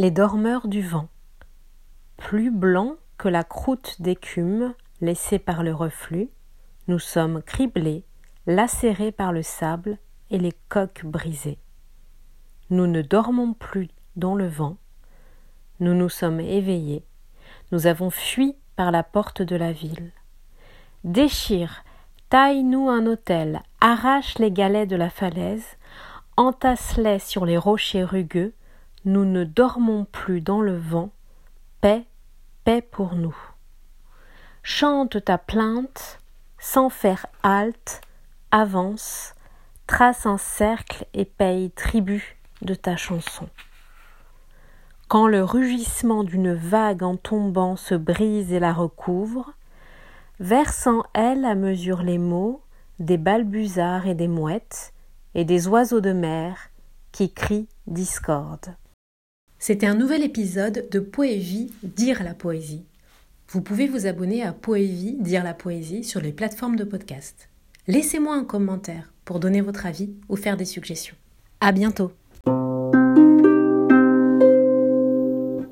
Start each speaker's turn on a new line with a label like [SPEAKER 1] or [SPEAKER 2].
[SPEAKER 1] Les dormeurs du vent. Plus blancs que la croûte d'écume laissée par le reflux, nous sommes criblés, lacérés par le sable et les coques brisées. Nous ne dormons plus dans le vent, nous nous sommes éveillés, nous avons fui par la porte de la ville. Déchire, taille-nous un hôtel, arrache les galets de la falaise, entasse-les sur les rochers rugueux, nous ne dormons plus dans le vent, paix, paix pour nous. Chante ta plainte, sans faire halte, avance, trace un cercle et paye tribut de ta chanson. Quand le rugissement d'une vague en tombant se brise et la recouvre, verse en elle à mesure les mots des balbuzards et des mouettes et des oiseaux de mer qui crient discorde.
[SPEAKER 2] C'était un nouvel épisode de Poévie Dire la poésie. Vous pouvez vous abonner à Poévie Dire la poésie sur les plateformes de podcast. Laissez-moi un commentaire pour donner votre avis ou faire des suggestions. À bientôt!